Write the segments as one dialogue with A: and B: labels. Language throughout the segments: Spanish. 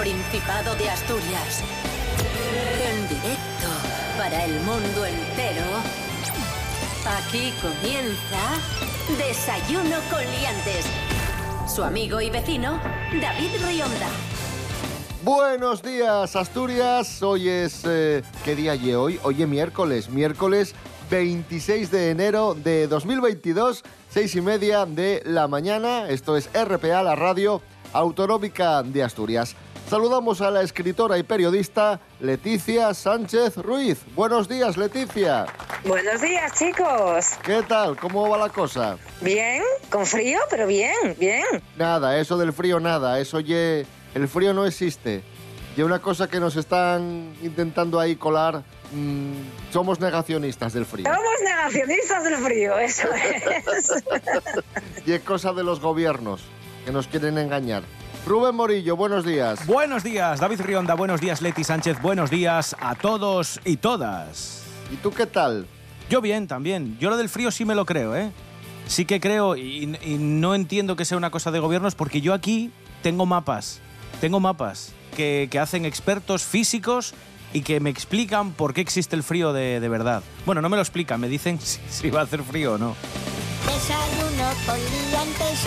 A: Principado de Asturias. En directo para el mundo entero. Aquí comienza Desayuno con Liantes. Su amigo y vecino, David Rionda.
B: Buenos días, Asturias. Hoy es. eh, ¿Qué día hay hoy? Hoy es miércoles. Miércoles 26 de enero de 2022, seis y media de la mañana. Esto es RPA, la radio autonómica de Asturias. Saludamos a la escritora y periodista Leticia Sánchez Ruiz. Buenos días, Leticia.
C: Buenos días, chicos.
B: ¿Qué tal? ¿Cómo va la cosa?
C: Bien, con frío, pero bien, bien.
B: Nada, eso del frío nada. Eso ye. El frío no existe. Y una cosa que nos están intentando ahí colar. mm, somos negacionistas del frío.
C: Somos negacionistas del frío, eso es.
B: Y es cosa de los gobiernos que nos quieren engañar. Rubén Morillo, buenos días.
D: Buenos días, David Rionda. Buenos días, Leti Sánchez. Buenos días a todos y todas.
B: ¿Y tú qué tal?
D: Yo bien, también. Yo lo del frío sí me lo creo, ¿eh? Sí que creo y, y no entiendo que sea una cosa de gobiernos porque yo aquí tengo mapas. Tengo mapas que, que hacen expertos físicos y que me explican por qué existe el frío de, de verdad. Bueno, no me lo explican, me dicen si, si va a hacer frío o no.
E: Desayuno con liantes.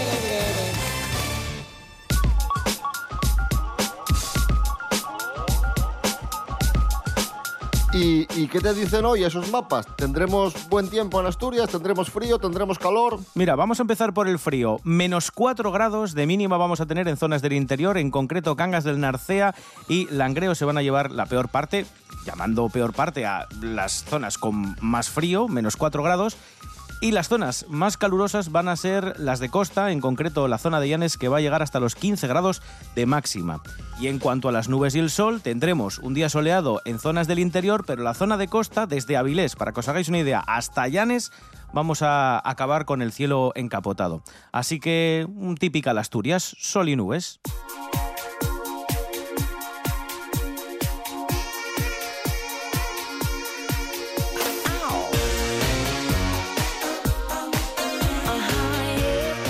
B: ¿Y, qué te dicen hoy esos mapas? ¿Tendremos buen tiempo en Asturias? ¿Tendremos frío? ¿Tendremos calor?
D: Mira, vamos a empezar por el frío. Menos 4 grados de mínima vamos a tener en zonas del interior, en concreto Cangas del Narcea y Langreo se van a llevar la peor parte, llamando peor parte a las zonas con más frío, menos 4 grados. Y las zonas más calurosas van a ser las de costa, en concreto la zona de Llanes, que va a llegar hasta los 15 grados de máxima. Y en cuanto a las nubes y el sol, tendremos un día soleado en zonas del interior, pero la zona de costa, desde Avilés, para que os hagáis una idea, hasta Llanes, vamos a acabar con el cielo encapotado. Así que, un típica Asturias, sol y nubes.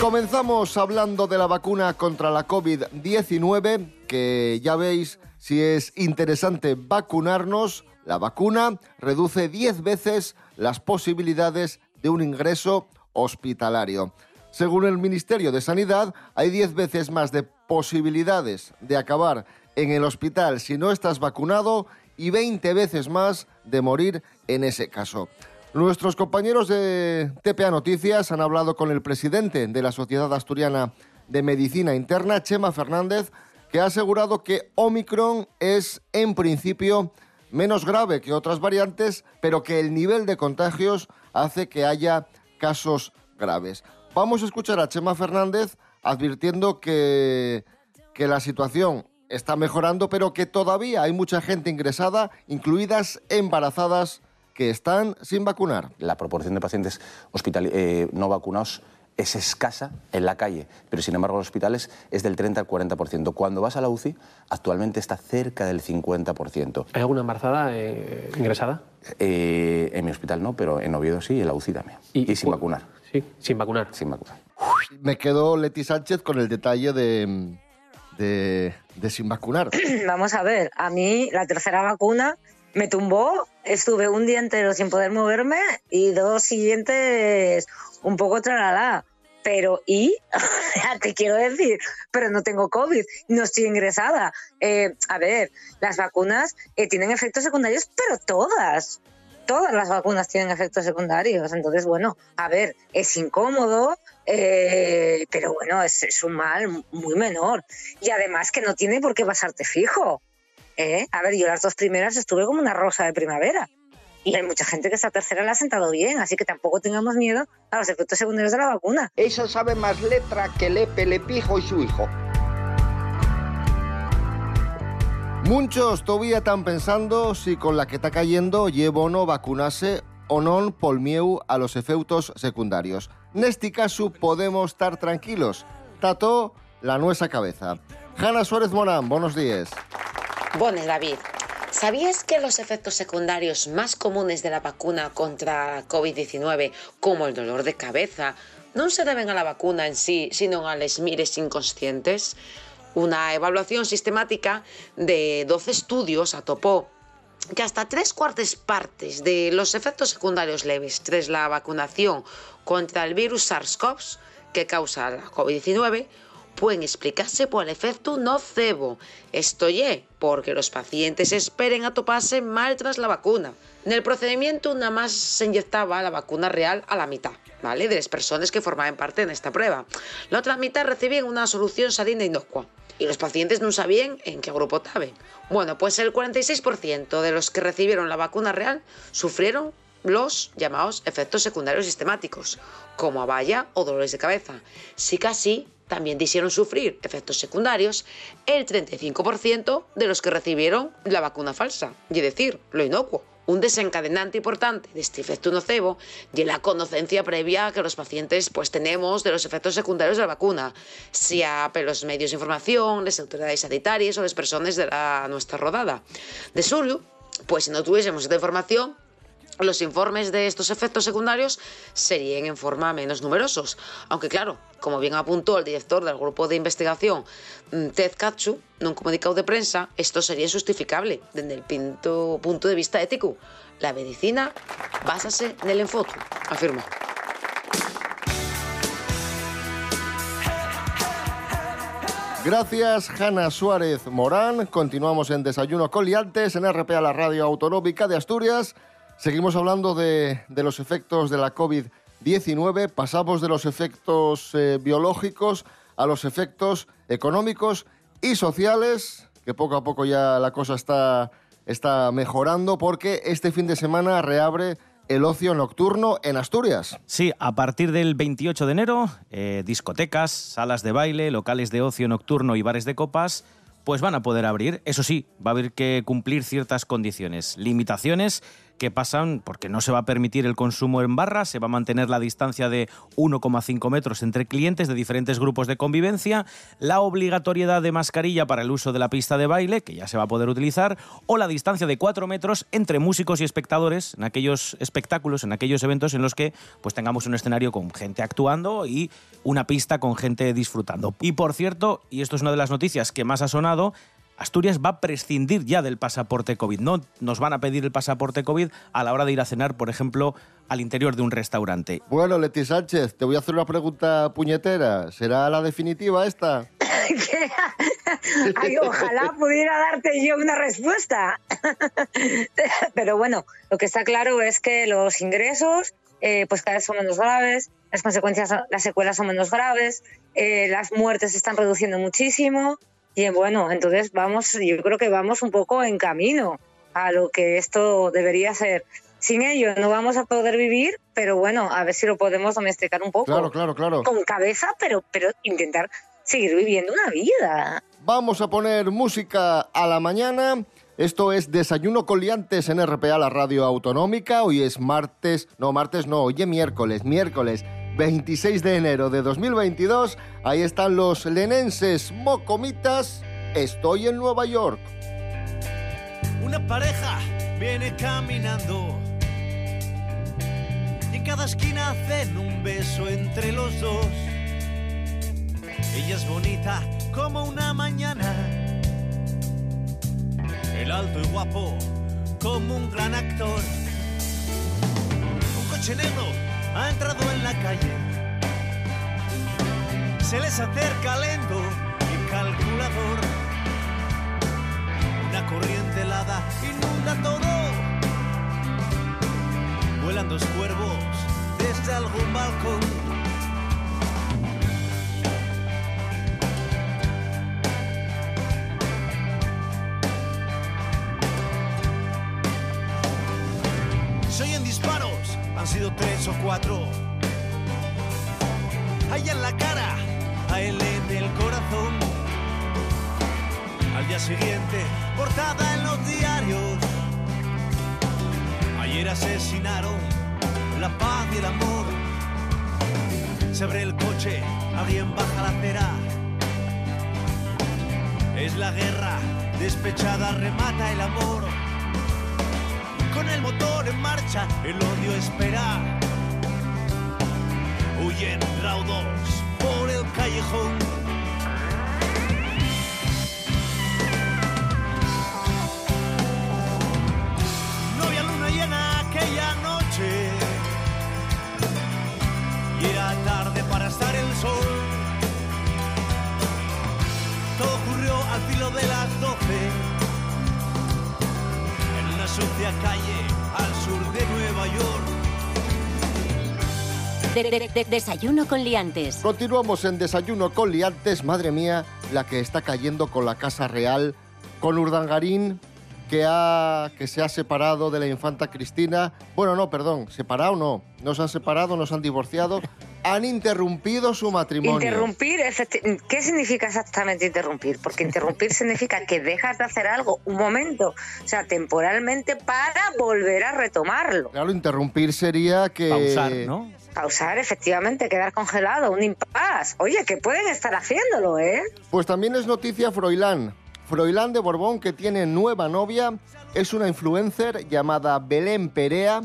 B: Comenzamos hablando de la vacuna contra la COVID-19, que ya veis si es interesante vacunarnos. La vacuna reduce 10 veces las posibilidades de un ingreso hospitalario. Según el Ministerio de Sanidad, hay 10 veces más de posibilidades de acabar en el hospital si no estás vacunado y 20 veces más de morir en ese caso. Nuestros compañeros de TPA Noticias han hablado con el presidente de la Sociedad Asturiana de Medicina Interna, Chema Fernández, que ha asegurado que Omicron es en principio menos grave que otras variantes, pero que el nivel de contagios hace que haya casos graves. Vamos a escuchar a Chema Fernández advirtiendo que, la situación está mejorando, pero que todavía hay mucha gente ingresada, incluidas embarazadas que están sin vacunar.
F: La proporción de pacientes hospital- eh, no vacunados es escasa en la calle, pero sin embargo en los hospitales es del 30 al 40%. Cuando vas a la UCI, actualmente está cerca del 50%.
G: ¿Hay alguna embarazada eh, ingresada?
F: Eh, en mi hospital no, pero en Oviedo sí, y en la UCI también. Y, sin
G: cu-
F: vacunar.
G: Sí, sin vacunar.
F: Sin vacunar.
B: Me quedó Leti Sánchez con el detalle de, de, de sin vacunar.
C: Vamos a ver, a mí la tercera vacuna me tumbó, estuve un día entero sin poder moverme y dos siguientes un poco tralala. Pero, ¿y? Te quiero decir, pero no tengo COVID, no estoy ingresada. Eh, a ver, las vacunas eh, tienen efectos secundarios, pero todas. Todas las vacunas tienen efectos secundarios. Entonces, bueno, a ver, es incómodo, eh, pero bueno, es, es un mal muy menor. Y además que no tiene por qué pasarte fijo. ¿Eh? A ver, yo las dos primeras estuve como una rosa de primavera. Y hay mucha gente que esta tercera la ha sentado bien, así que tampoco tengamos miedo a los efectos secundarios de la vacuna.
H: Eso sabe más letra que Lepe, Lepijo y su hijo.
B: Muchos todavía están pensando si con la que está cayendo llevo o no vacunarse o non pol mieu a los efectos secundarios. Neste caso podemos estar tranquilos. Tato la nuestra cabeza. Hanna Suárez Morán, buenos días.
I: Bueno, David, ¿Sabías que los efectos secundarios más comunes de la vacuna contra COVID-19, como el dolor de cabeza, no se deben a la vacuna en sí, sino a les mires inconscientes? Una evaluación sistemática de 12 estudios atopó que hasta tres cuartas partes de los efectos secundarios leves tras la vacunación contra el virus SARS-CoV que causa la COVID-19 pueden explicarse por el efecto nocebo. Esto ye, porque los pacientes esperen a toparse mal tras la vacuna. En el procedimiento nada más se inyectaba la vacuna real a la mitad, ¿vale? De las personas que formaban parte en esta prueba. La otra mitad recibían una solución salina inocua y los pacientes no sabían en qué grupo estaban. Bueno, pues el 46% de los que recibieron la vacuna real sufrieron los llamados efectos secundarios sistemáticos, como abaya o dolores de cabeza. Sí casi también hicieron sufrir efectos secundarios el 35% de los que recibieron la vacuna falsa, y decir, lo inocuo. Un desencadenante importante de este efecto nocebo y la conocencia previa que los pacientes pues tenemos de los efectos secundarios de la vacuna, sea por los medios de información, las autoridades sanitarias o las personas de nuestra rodada. De suyo, pues si no tuviésemos esta información, los informes de estos efectos secundarios serían en forma menos numerosos. Aunque claro, como bien apuntó el director del grupo de investigación, mm, Ted Katsu, en un comunicado de prensa, esto sería injustificable desde el punto de vista ético. La medicina básase en el enfoque, afirmó.
B: Gracias, Hanna Suárez Morán. Continuamos en Desayuno Coliantes en RPA, la radio autonómica de Asturias. Seguimos hablando de, de los efectos de la COVID-19. Pasamos de los efectos eh, biológicos a los efectos económicos y sociales, que poco a poco ya la cosa está, está mejorando porque este fin de semana reabre el ocio nocturno en Asturias.
D: Sí, a partir del 28 de enero, eh, discotecas, salas de baile, locales de ocio nocturno y bares de copas, pues van a poder abrir. Eso sí, va a haber que cumplir ciertas condiciones, limitaciones que pasan porque no se va a permitir el consumo en barra, se va a mantener la distancia de 1,5 metros entre clientes de diferentes grupos de convivencia, la obligatoriedad de mascarilla para el uso de la pista de baile, que ya se va a poder utilizar, o la distancia de 4 metros entre músicos y espectadores en aquellos espectáculos, en aquellos eventos en los que pues tengamos un escenario con gente actuando y una pista con gente disfrutando. Y por cierto, y esto es una de las noticias que más ha sonado, Asturias va a prescindir ya del pasaporte COVID. No nos van a pedir el pasaporte COVID a la hora de ir a cenar, por ejemplo, al interior de un restaurante.
B: Bueno, Leti Sánchez, te voy a hacer una pregunta puñetera. ¿Será la definitiva esta?
C: Ay, ojalá pudiera darte yo una respuesta. Pero bueno, lo que está claro es que los ingresos eh, pues cada vez son menos graves, las consecuencias, las secuelas son menos graves, eh, las muertes se están reduciendo muchísimo y bueno, entonces vamos, yo creo que vamos un poco en camino a lo que esto debería ser. Sin ello no vamos a poder vivir, pero bueno, a ver si lo podemos domesticar un poco.
B: Claro, claro, claro.
C: Con cabeza, pero, pero intentar seguir viviendo una vida.
B: Vamos a poner música a la mañana. Esto es Desayuno Coliantes en RPA, la radio autonómica. Hoy es martes, no, martes no, hoy es miércoles, miércoles 26 de enero de 2022. Ahí están los lenenses mocomitas. Estoy en Nueva York.
J: Una pareja viene caminando y en cada esquina hacen un beso entre los dos. Ella es bonita como una mañana, el alto y guapo como un gran actor. Un coche negro ha entrado en la calle, se les acerca lento y calculador. Una corriente helada inunda todo. Vuelan dos cuervos desde algún balcón. Tres o cuatro. Hay en la cara, a él en el corazón. Al día siguiente, portada en los diarios. Ayer asesinaron la paz y el amor. Se abre el coche, alguien baja la acera. Es la guerra, despechada remata el amor. con el motor en marcha, el odio espera. Huyen raudos por el callejón. No había luna llena aquella noche y era tarde para estar el sol. Todo ocurrió al filo de las doce en una sucia calle De-
A: de- de- desayuno con liantes.
B: Continuamos en Desayuno con Liantes, madre mía, la que está cayendo con la Casa Real, con Urdangarín, que, ha, que se ha separado de la infanta Cristina. Bueno, no, perdón, separado no, no se han separado, no se han divorciado, han interrumpido su matrimonio.
C: Interrumpir, ¿qué significa exactamente interrumpir? Porque interrumpir significa que dejas de hacer algo un momento, o sea, temporalmente para volver a retomarlo.
B: Claro, interrumpir sería que...
D: Pausar, ¿no?
C: Pausar, efectivamente, quedar congelado, un impas. Oye, que pueden estar haciéndolo, ¿eh?
B: Pues también es noticia Froilán. Froilán de Borbón, que tiene nueva novia, es una influencer llamada Belén Perea,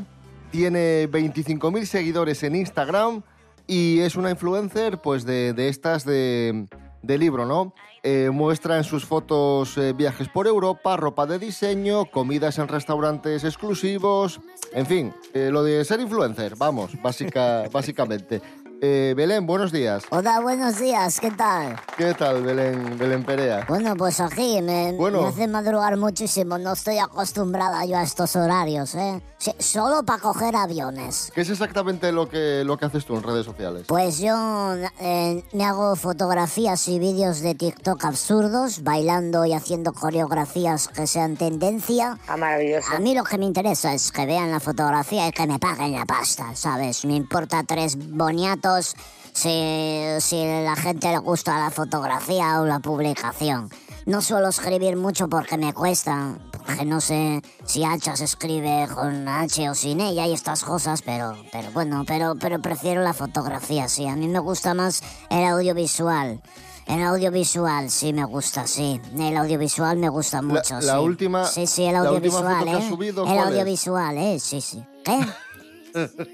B: tiene 25.000 seguidores en Instagram y es una influencer pues de, de estas de, de libro, ¿no? Eh, muestra en sus fotos eh, viajes por Europa, ropa de diseño, comidas en restaurantes exclusivos, en fin, eh, lo de ser influencer, vamos, básica, básicamente. Eh, Belén, buenos días.
E: Hola, buenos días, ¿qué tal?
B: ¿Qué tal, Belén, Belén Perea?
E: Bueno, pues aquí me,
B: Bueno.
E: me hace madrugar muchísimo, no estoy acostumbrada yo a estos horarios, ¿eh? Sí, solo para coger aviones.
B: ¿Qué es exactamente lo que, lo que haces tú en redes sociales?
E: Pues yo eh, me hago fotografías y vídeos de TikTok absurdos, bailando y haciendo coreografías que sean tendencia.
C: Ah, maravilloso.
E: A mí lo que me interesa es que vean la fotografía y que me paguen la pasta, ¿sabes? Me importa tres boniatos si, si la gente le gusta la fotografía o la publicación. No suelo escribir mucho porque me cuesta, no sé si Hacha se escribe con H o sin ella y estas cosas, pero, pero bueno, pero, pero prefiero la fotografía, sí. A mí me gusta más el audiovisual. El audiovisual sí me gusta, sí. El audiovisual me gusta mucho,
B: la
E: sí.
B: última-
E: Sí, sí, el
B: la última
E: audiovisual,
B: foto que has
E: ¿eh?
B: subido,
E: el audiovisual, ¿eh? Sí, sí. ¿Qué?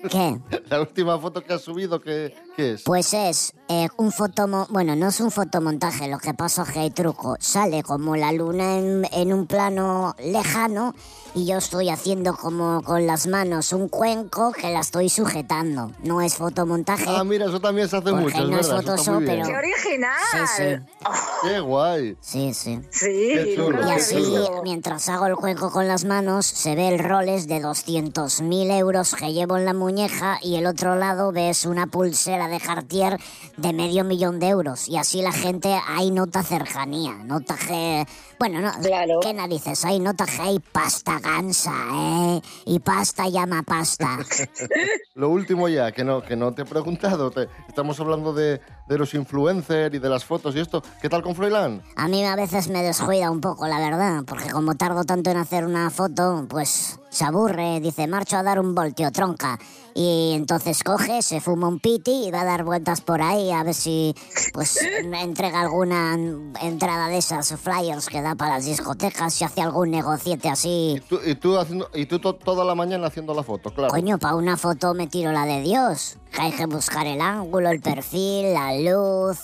E: ¿Qué?
B: La última foto que has subido, ¿qué, qué es?
E: Pues es eh, un fotomo... Bueno, no es un fotomontaje, lo que pasa es que hay truco. Sale como la luna en, en un plano lejano y yo estoy haciendo como con las manos un cuenco que la estoy sujetando. No es fotomontaje.
B: Ah, mira, eso también se hace
E: Porque
B: mucho, es
E: no es
B: verdad. bien.
E: pero-
C: ¡Qué original!
E: Sí, sí.
B: Qué guay.
E: Sí, sí.
C: Sí,
B: Qué chulo,
E: Y así, mientras hago el cuenco con las manos, se ve el roles de 200.000 euros que llevo en la muñeca y el otro lado ves una pulsera de Cartier de medio millón de euros. Y así la gente ahí nota cercanía, nota que... Bueno, no,
C: Claro.
E: ¿qué narices? Ahí nota que hay pasta gansa, ¿eh? Y pasta llama pasta.
B: Lo último ya, que no, que no te he preguntado. te- estamos hablando de, de los influencers y de las fotos y esto. ¿Qué tal con Froilán?
E: A mí a veces me descuida un poco, la verdad, porque como tardo tanto en hacer una foto, pues se aburre, dice, marcho a dar un voltio, tronca. Y entonces coge, se fuma un piti y va a dar vueltas por ahí a ver si pues entrega alguna entrada de esas flyers que da para las discotecas, si hace algún negociete así.
B: Y tú, y tú, haciendo, y tú to- toda la mañana haciendo la foto, claro.
E: Coño, para una foto me tiro la de Dios. Que hay que buscar el ángulo, el perfil, la luz,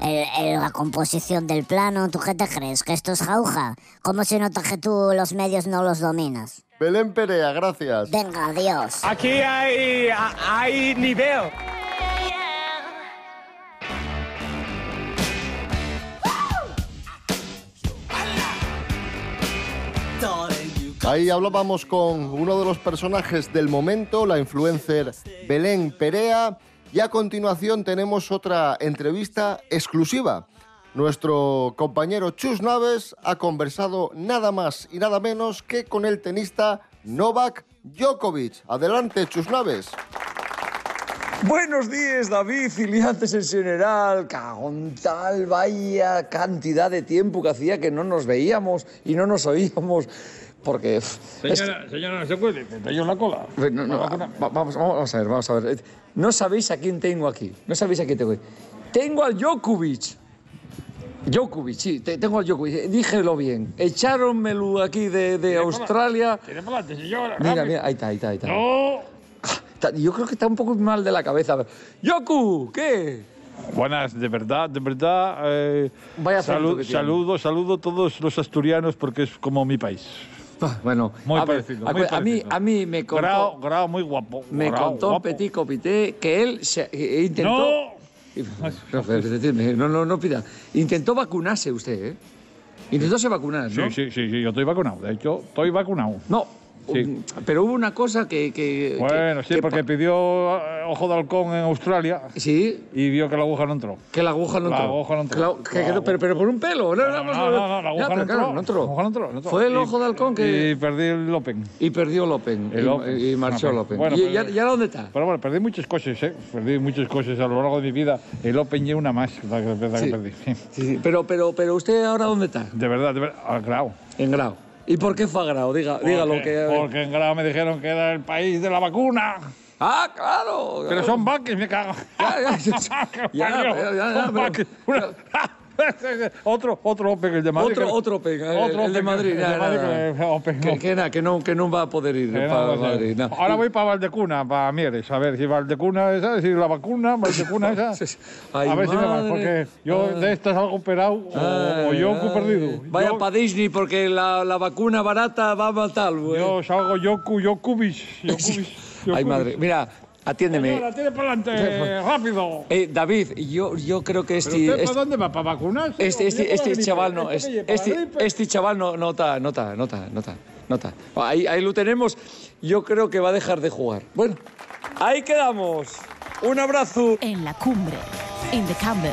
E: el- el- la composición del plano. ¿Tú qué te crees? ¿Que esto es jauja? ¿Cómo se nota que tú los medios no los dominas?
B: Belén Perea, gracias.
E: Venga, adiós.
G: Aquí hay, hay nivel.
B: Ahí hablábamos con uno de los personajes del momento, la influencer Belén Perea. Y a continuación tenemos otra entrevista exclusiva. Nuestro compañero Chus Naves ha conversado nada más y nada menos que con el tenista Novak Djokovic. Adelante, Chus Naves.
K: Buenos días, David, filiantes en general. Cagón tal, vaya cantidad de tiempo que hacía que no nos veíamos y no nos oíamos. Porque. es-
L: Señora, señora, no se puede, me traigo la cola.
K: no, no, va- vamos, vamos a ver, vamos a ver. No sabéis a quién tengo aquí. No sabéis a quién tengo aquí. Tengo al Djokovic. Djokovic, sí, te- tengo a Djokovic, dígelo bien. Echáronmelo aquí de, de Australia.
L: Tire para adelante, señora.
K: Mira, mira, ahí está, ahí está, ahí está.
L: No.
K: Yo creo que está un poco mal de la cabeza. Yoku, ¿qué?
L: Buenas, de verdad, de verdad. eh,
K: Vaya acento
L: salu-
K: que tiene.
L: saludo, saludo a todos los asturianos porque es como mi país.
K: Bueno,
L: Muy
K: a, ver,
L: parecido,
K: a,
L: muy
K: a mí,
L: parecido.
K: a mí me contó,
L: Grau, Grau, muy guapo.
K: me
L: Grau,
K: contó
L: guapo.
K: Petit Copité que él se, eh, intentó...
L: No.
K: No, no, no, no pida. Intentó vacunarse usted, ¿eh? Intentóse vacunar, ¿no?
L: Sí, sí, sí, sí, yo estoy vacunado. De hecho, estoy vacunado.
K: No,
L: Sí.
K: pero hubo una cosa que... que
L: Bueno,
K: que-
L: sí,
K: que
L: porque pidió eh, ojo de halcón en Australia
K: Sí,
L: y vio que la aguja no entró.
K: que la aguja no
L: La
K: entró.
L: aguja no entró.
K: Claro, que
L: La
K: pero, pero por un pelo. No,
L: No, no, la
K: Ya,
L: aguja
K: pero
L: no
K: claro,
L: entró.
K: no entró.
L: La aguja no entró.
K: Fue el ojo de halcón que...
L: Y perdí el Open.
K: Y perdió el Open.
L: El
K: y,
L: Open.
K: y marchó el Open.
L: bueno,
K: ¿Y,
L: pero-
K: ya, ya dónde está?
L: Pero bueno, perdí muchas cosas, ¿eh? Perdí muchas cosas a lo largo de mi vida. El Open y una más la que, la perdí.
K: Pero, pero, pero usted ahora dónde está?
L: De verdad, de verdad. Grau.
K: En Grau. ¿Y por qué fue a Grau? Diga, dígalo
L: Porque-
K: que...
L: Porque en Grau me dijeron que era el país de la vacuna.
K: Ah, claro.
L: Pero son vaques, me cago.
K: Ya, ya, ya,
L: ¿Qué
K: ya, ya, ya, ya,
L: Son
K: pero-
L: vaques. Una- otro, otro Open, el de Madrid.
K: Otro,
L: que-
K: otro Open, el,
L: Otro
K: el de Madrid.
L: que- no.
K: que no, va a poder ir para
L: no.
K: Madrid. no.
L: Ahora voy para Valdecuna, para Mieres, a ver si Valdecuna esa, si la vacuna, Valdecuna esa.
K: Ay,
L: a ver si me va,
K: madre.
L: porque yo
K: Ah.
L: de estas algo operado o,
K: Ay,
L: o yo
K: ay.
L: perdido.
K: Vaya
L: yo,
K: para Disney porque la, la vacuna barata va a matar.
L: yo salgo Yoku, Yokubis. Yokubis,
K: Ay, madre. Mira, atiéndeme.
L: Señora, tire para adelante, rápido.
K: Eh, David, yo, yo creo que
L: ¿Pero
K: este,
L: usted
K: este,
L: para dónde va? ¿Para vacunarse?
K: este,
L: ¿O
K: este, este chaval no,
L: ¿Este
K: este, este chaval no, no está, no está, no está, no está, no está. Ahí, ahí lo tenemos. Yo creo que va a dejar de jugar. Bueno, ahí quedamos. Un abrazo.
M: En la cumbre, in the Campbell.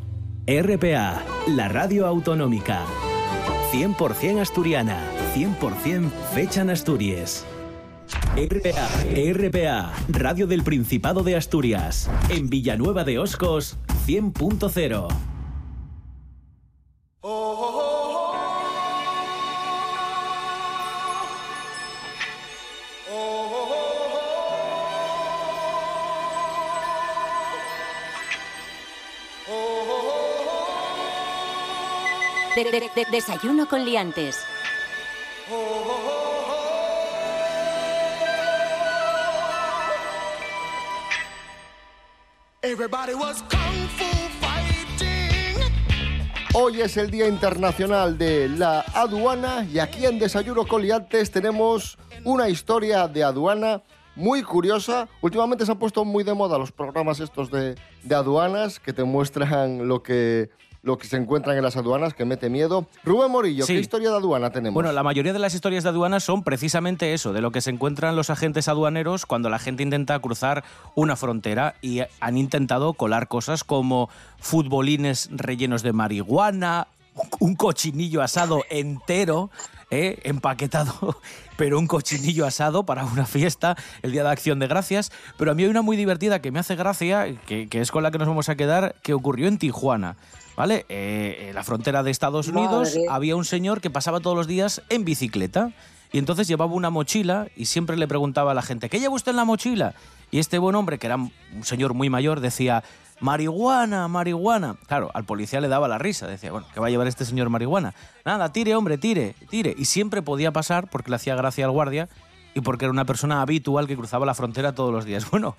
N: RPA, la radio autonómica. 100% asturiana, 100% fecha en Asturias. RPA, RPA, Radio del Principado de Asturias. En Villanueva de Oscos, 100.0.
A: De- de- de- desayuno con liantes.
J: Everybody was kung fu fighting.
B: Hoy es el Día Internacional de la Aduana y aquí en Desayuno con Liantes tenemos una historia de aduana muy curiosa. Últimamente se han puesto muy de moda los programas estos de, de aduanas que te muestran lo que, lo que se encuentran en las aduanas, que mete miedo. Rubén Morillo,
D: Sí.
B: ¿qué historia de aduana tenemos?
D: Bueno, la mayoría de las historias de aduanas son precisamente eso, de lo que se encuentran los agentes aduaneros cuando la gente intenta cruzar una frontera y han intentado colar cosas como futbolines rellenos de marihuana, un cochinillo asado entero, ¿eh? empaquetado, pero un cochinillo asado para una fiesta, el Día de Acción de Gracias. Pero a mí hay una muy divertida que me hace gracia, que, que es con la que nos vamos a quedar, que ocurrió en Tijuana. ¿Vale? Eh, en la frontera de Estados Unidos
C: Madre.
D: había un señor que pasaba todos los días en bicicleta y entonces llevaba una mochila y siempre le preguntaba a la gente, ¿qué lleva usted en la mochila? Y este buen hombre, que era un señor muy mayor, decía, marihuana, marihuana. Claro, al policía le daba la risa, decía, bueno, ¿qué va a llevar este señor marihuana? Nada, tire, hombre, tire, tire. Y siempre podía pasar porque le hacía gracia al guardia y porque era una persona habitual que cruzaba la frontera todos los días. Bueno,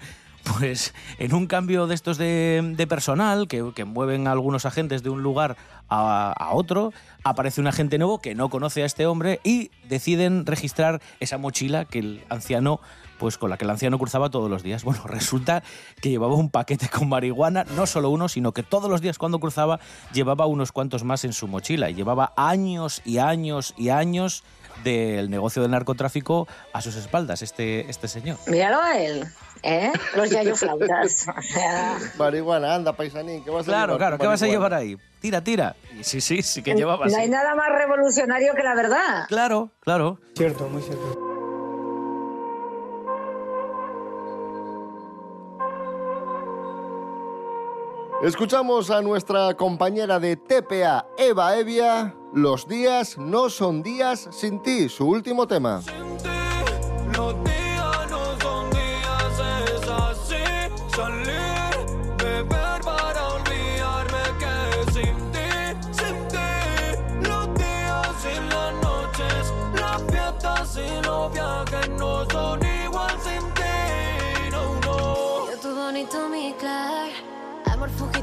D: pues en un cambio de estos de, personal que, mueven a algunos agentes de un lugar a, a otro, aparece un agente nuevo que no conoce a este hombre y deciden registrar esa mochila que el anciano pues con la que el anciano cruzaba todos los días. Bueno, resulta que llevaba un paquete con marihuana, no solo uno, sino que todos los días cuando cruzaba llevaba unos cuantos más en su mochila y llevaba años y años y años del negocio del narcotráfico a sus espaldas, este, este señor.
C: Míralo a él, ¿eh? Los yayoflautas.
B: Marihuana, anda, paisanín, ¿qué vas a
D: Claro,
B: llevar
D: claro, ¿qué vas a llevar ahí? Tira, tira. Y sí, sí, sí que llevaba
C: no hay nada más revolucionario que la verdad.
D: Claro, claro.
G: Cierto, muy cierto.
B: Escuchamos a nuestra compañera de TPA, Eva Evia. Los días no son días sin ti, su último tema.
J: Los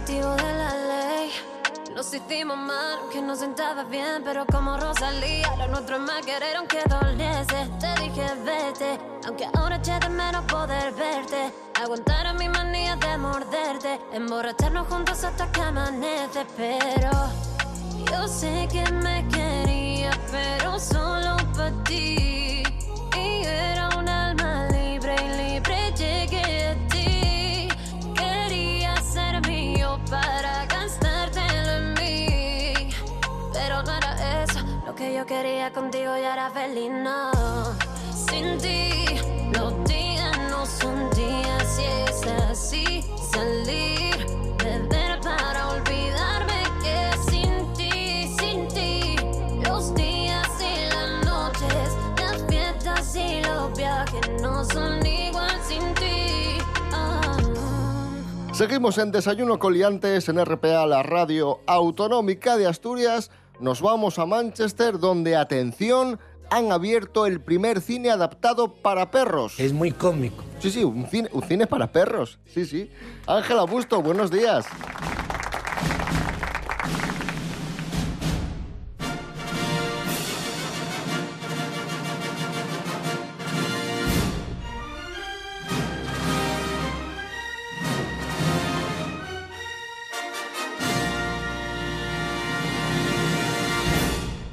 J: que
O: de la ley. Nos hicimos mal, que no sentaba bien, pero como Rosalía, lo nuestro es más querer aunque doliese. Te dije vete, aunque ahora eché de menos poder verte. Aguantar a mi manía de morderte, emborracharnos juntos hasta que amanece, pero yo sé que me quería, pero solo para ti. Y era yo quería contigo y era feliz, no. Sin ti, los días no son días y es así. Salir, beber para olvidarme que sin ti, sin ti, los días y las noches, las fiestas y los viajes no son igual sin ti. Ah.
B: Seguimos en Desayuno Coliantes en RPA, la radio autonómica de Asturias. Nos vamos a Manchester, donde, atención, han abierto el primer cine adaptado para perros.
G: Es muy cómico.
B: Sí, sí, un cine, un cine para perros. Sí, sí. Ángela Busto, buenos días.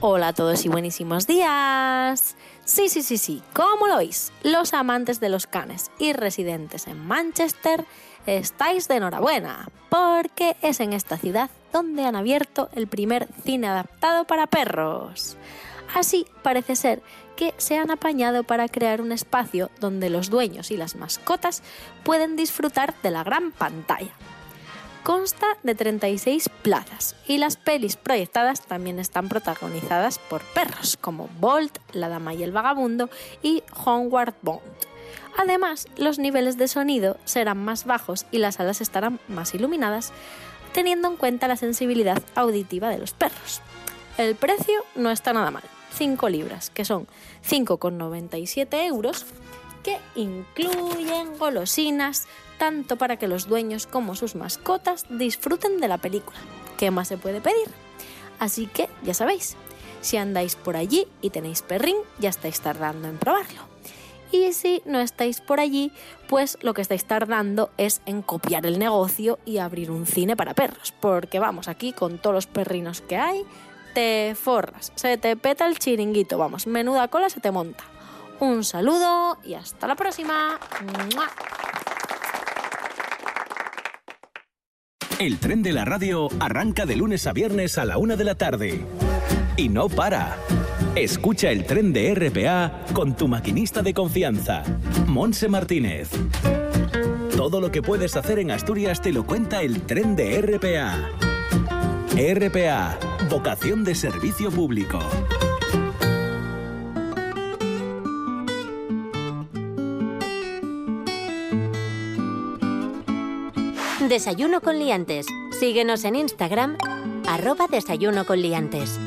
P: Hola a todos y buenísimos días. Sí, sí, sí, sí, ¿cómo lo oís? Los amantes de los canes y residentes en Manchester estáis de enhorabuena, porque es en esta ciudad donde han abierto el primer cine adaptado para perros. Así parece ser que se han apañado para crear un espacio donde los dueños y las mascotas pueden disfrutar de la gran pantalla. Consta de 36 plazas y las pelis proyectadas también están protagonizadas por perros como Bolt, La Dama y el Vagabundo y Homeward Bound. Además, los niveles de sonido serán más bajos y las salas estarán más iluminadas, teniendo en cuenta la sensibilidad auditiva de los perros. El precio no está nada mal, 5 libras, que son 5,97 euros, que incluyen golosinas, tanto para que los dueños como sus mascotas disfruten de la película. ¿Qué más se puede pedir? Así que ya sabéis, si andáis por allí y tenéis perrín, ya estáis tardando en probarlo. Y si no estáis por allí, pues lo que estáis tardando es en copiar el negocio y abrir un cine para perros. Porque vamos, aquí con todos los perrinos que hay, te forras, se te peta el chiringuito, vamos, menuda cola se te monta. Un saludo y hasta la próxima. ¡Mua!
N: El tren de la radio arranca de lunes a viernes a la una de la tarde. Y no para. Escucha el tren de RPA con tu maquinista de confianza, Monse Martínez. Todo lo que puedes hacer en Asturias te lo cuenta el tren de RPA. RPA, vocación de servicio público.
A: Desayuno con liantes. Síguenos en Instagram, arroba desayuno con liantes.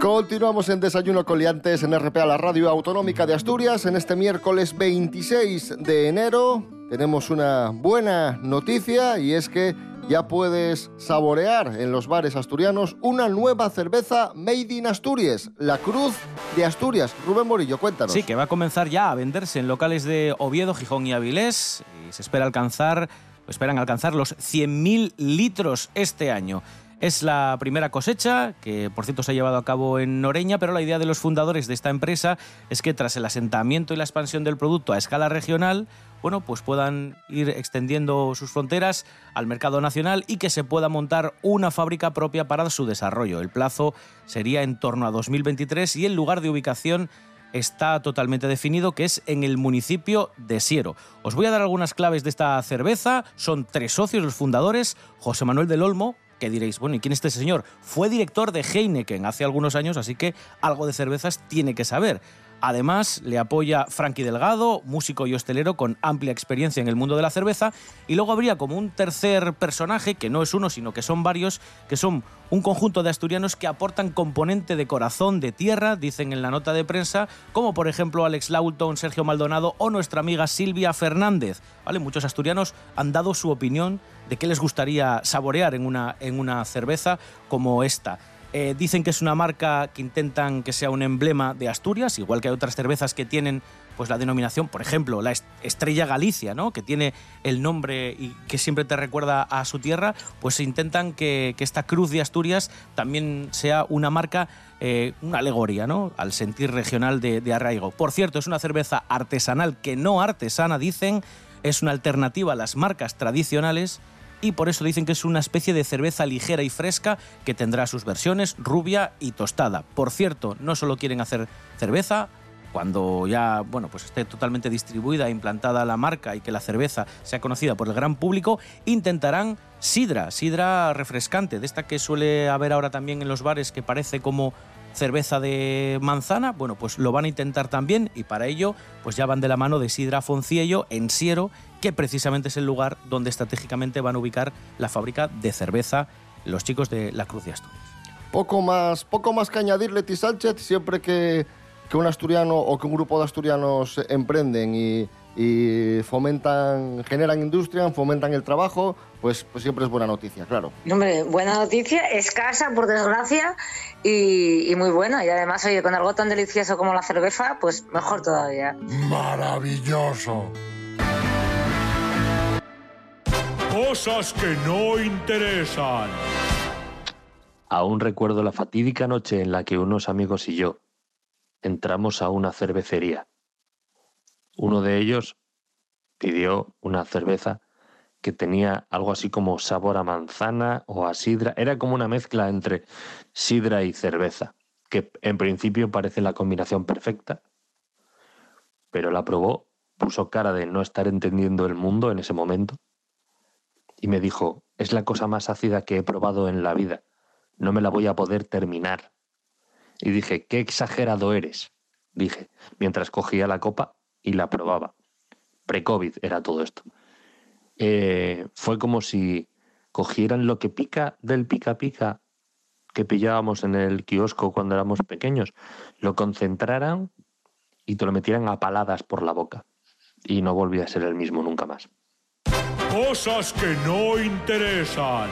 B: Continuamos en Desayuno Coliantes en RPA, la radio autonómica de Asturias. En este miércoles 26 de enero tenemos una buena noticia y es que ya puedes saborear en los bares asturianos una nueva cerveza made in Asturias, la Cruz de Asturias. Rubén Morillo, cuéntanos.
D: Sí, que va a comenzar ya a venderse en locales de Oviedo, Gijón y Avilés se espera alcanzar, esperan alcanzar los 100.000 litros este año. Es la primera cosecha, que por cierto se ha llevado a cabo en Noreña, pero la idea de los fundadores de esta empresa es que tras el asentamiento y la expansión del producto a escala regional, bueno, pues puedan ir extendiendo sus fronteras al mercado nacional y que se pueda montar una fábrica propia para su desarrollo. El plazo sería en torno a 2023 y el lugar de ubicación está totalmente definido, que es en el municipio de Siero. Os voy a dar algunas claves de esta cerveza. Son tres socios los fundadores, José Manuel del Olmo, que diréis, bueno, ¿y quién es este señor? Fue director de Heineken hace algunos años, así que algo de cervezas tiene que saber. Además, le apoya Frankie Delgado, músico y hostelero con amplia experiencia en el mundo de la cerveza. Y luego habría como un tercer personaje, que no es uno, sino que son varios, que son un conjunto de asturianos que aportan componente de corazón de tierra, dicen en la nota de prensa, como por ejemplo Alex Laulton, Sergio Maldonado o nuestra amiga Silvia Fernández. ¿Vale? Muchos asturianos han dado su opinión de qué les gustaría saborear en una, en una cerveza como esta. Eh, dicen que es una marca que intentan que sea un emblema de Asturias, igual que hay otras cervezas que tienen pues la denominación, por ejemplo, la Estrella Galicia, ¿no? que tiene el nombre y que siempre te recuerda a su tierra, pues intentan que, esta cruz de Asturias también sea una marca, eh, una alegoria ¿no? al sentir regional de arraigo. Por cierto, es una cerveza artesanal que no artesana, dicen, es una alternativa a las marcas tradicionales y por eso dicen que es una especie de cerveza ligera y fresca que tendrá sus versiones rubia y tostada. Por cierto, no solo quieren hacer cerveza, cuando ya bueno, pues esté totalmente distribuida e implantada la marca y que la cerveza sea conocida por el gran público, intentarán sidra, sidra refrescante, de esta que suele haber ahora también en los bares que parece como cerveza de manzana, bueno, pues lo van a intentar también y para ello pues ya van de la mano de Sidra Fonciello en Siero, que precisamente es el lugar donde estratégicamente van a ubicar la fábrica de cerveza los chicos de la Cruz de Asturias.
B: Poco más, poco más que añadir, Leti Sánchez, siempre que, que un asturiano o que un grupo de asturianos emprenden y, y fomentan, generan industria, fomentan el trabajo, pues, pues siempre es buena noticia, claro.
C: Hombre, buena noticia, escasa por desgracia y, y muy buena. Y además, oye, con algo tan delicioso como la cerveza, pues mejor todavía.
Q: Maravilloso.
R: Cosas que no interesan.
S: Aún recuerdo la fatídica noche en la que unos amigos y yo entramos a una cervecería. Uno de ellos pidió una cerveza que tenía algo así como sabor a manzana o a sidra. Era como una mezcla entre sidra y cerveza, que en principio parece la combinación perfecta, pero la probó, puso cara de no estar entendiendo el mundo en ese momento y me dijo, es la cosa más ácida que he probado en la vida, no me la voy a poder terminar. Y dije, qué exagerado eres, dije, mientras cogía la copa y la probaba. Pre-COVID era todo esto. Eh, fue como si cogieran lo que pica del pica pica que pillábamos en el kiosco cuando éramos pequeños, lo concentraran y te lo metieran a paladas por la boca. Y no volvía a ser el mismo nunca más.
R: Cosas que no interesan.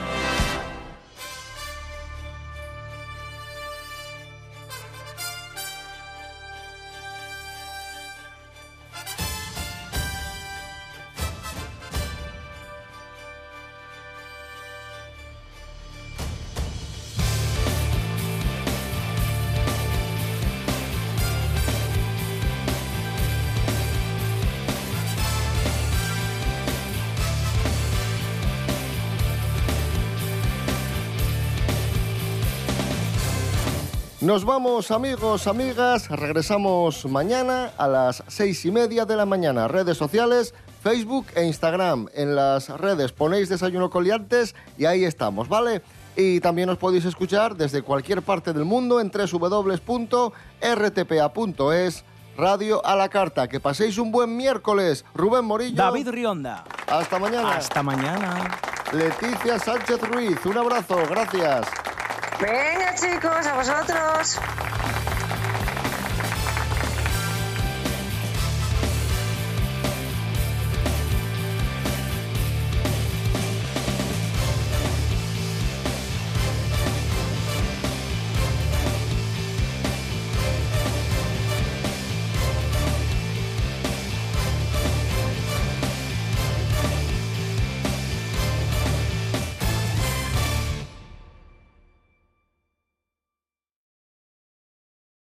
B: Nos vamos amigos, amigas, regresamos mañana a las seis y media de la mañana. Redes sociales, Facebook e Instagram. En las redes ponéis Desayuno Coliantes y ahí estamos, ¿vale? Y también os podéis escuchar desde cualquier parte del mundo en www.rtpa.es Radio a la Carta. Que paséis un buen miércoles. Rubén Morillo.
D: David Rionda.
B: Hasta mañana.
D: Hasta mañana.
B: Leticia Sánchez Ruiz. Un abrazo. Gracias.
C: Venga chicos, a vosotros.